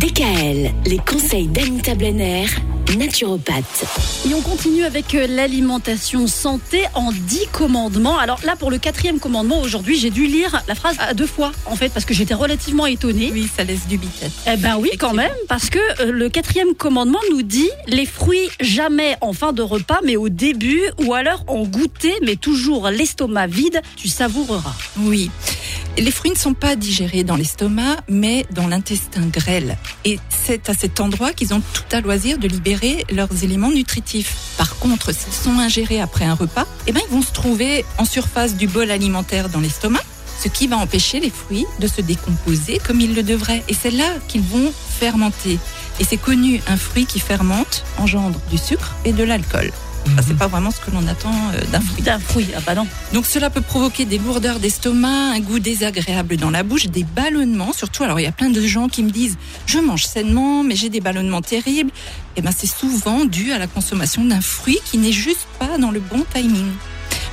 DKL, les conseils d'Anita Blenner, naturopathe. Et on continue avec euh, l'alimentation santé en 10 commandements. Alors là, pour le quatrième commandement, aujourd'hui, j'ai dû lire la phrase à deux fois, en fait, parce que j'étais relativement étonnée. Oui, ça laisse du biquette. Eh ben oui, quand même, parce que euh, le quatrième commandement nous dit les fruits jamais en fin de repas, mais au début, ou alors en goûter, mais toujours l'estomac vide, tu savoureras. Oui. Les fruits ne sont pas digérés dans l'estomac, mais dans l'intestin grêle. Et c'est à cet endroit qu'ils ont tout à loisir de libérer leurs éléments nutritifs. Par contre, s'ils sont ingérés après un repas, eh ben, ils vont se trouver en surface du bol alimentaire dans l'estomac, ce qui va empêcher les fruits de se décomposer comme ils le devraient. Et c'est là qu'ils vont fermenter. Et c'est connu, un fruit qui fermente engendre du sucre et de l'alcool. Ça, c'est pas vraiment ce que l'on attend euh, d'un fruit. D'un fruit, ah bah non. Donc cela peut provoquer des lourdeurs d'estomac, un goût désagréable dans la bouche, des ballonnements surtout. Alors il y a plein de gens qui me disent je mange sainement mais j'ai des ballonnements terribles. Et ben c'est souvent dû à la consommation d'un fruit qui n'est juste pas dans le bon timing.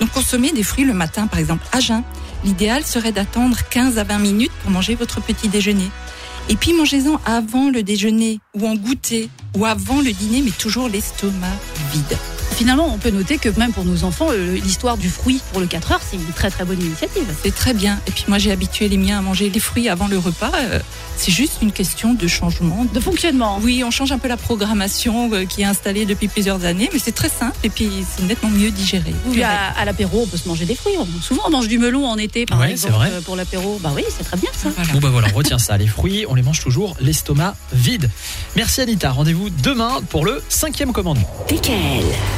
Donc consommer des fruits le matin par exemple à jeun. L'idéal serait d'attendre 15 à 20 minutes pour manger votre petit déjeuner. Et puis mangez-en avant le déjeuner ou en goûter ou avant le dîner mais toujours l'estomac vide. Finalement, on peut noter que même pour nos enfants, euh, l'histoire du fruit pour le 4 heures, c'est une très très bonne initiative. C'est très bien. Et puis moi, j'ai habitué les miens à manger les fruits avant le repas. Euh, c'est juste une question de changement. De fonctionnement. Oui, on change un peu la programmation euh, qui est installée depuis plusieurs années, mais c'est très simple et puis c'est nettement mieux digéré. Verrez. à, à l'apéro, on peut se manger des fruits. Souvent, on mange du melon en été, par Ouais, exemple, c'est vrai. pour l'apéro. Bah oui, c'est très bien ça. Voilà. Bon bah voilà, on retient ça. Les fruits, on les mange toujours l'estomac vide. Merci Anita. Rendez-vous demain pour le cinquième commandement. DKL.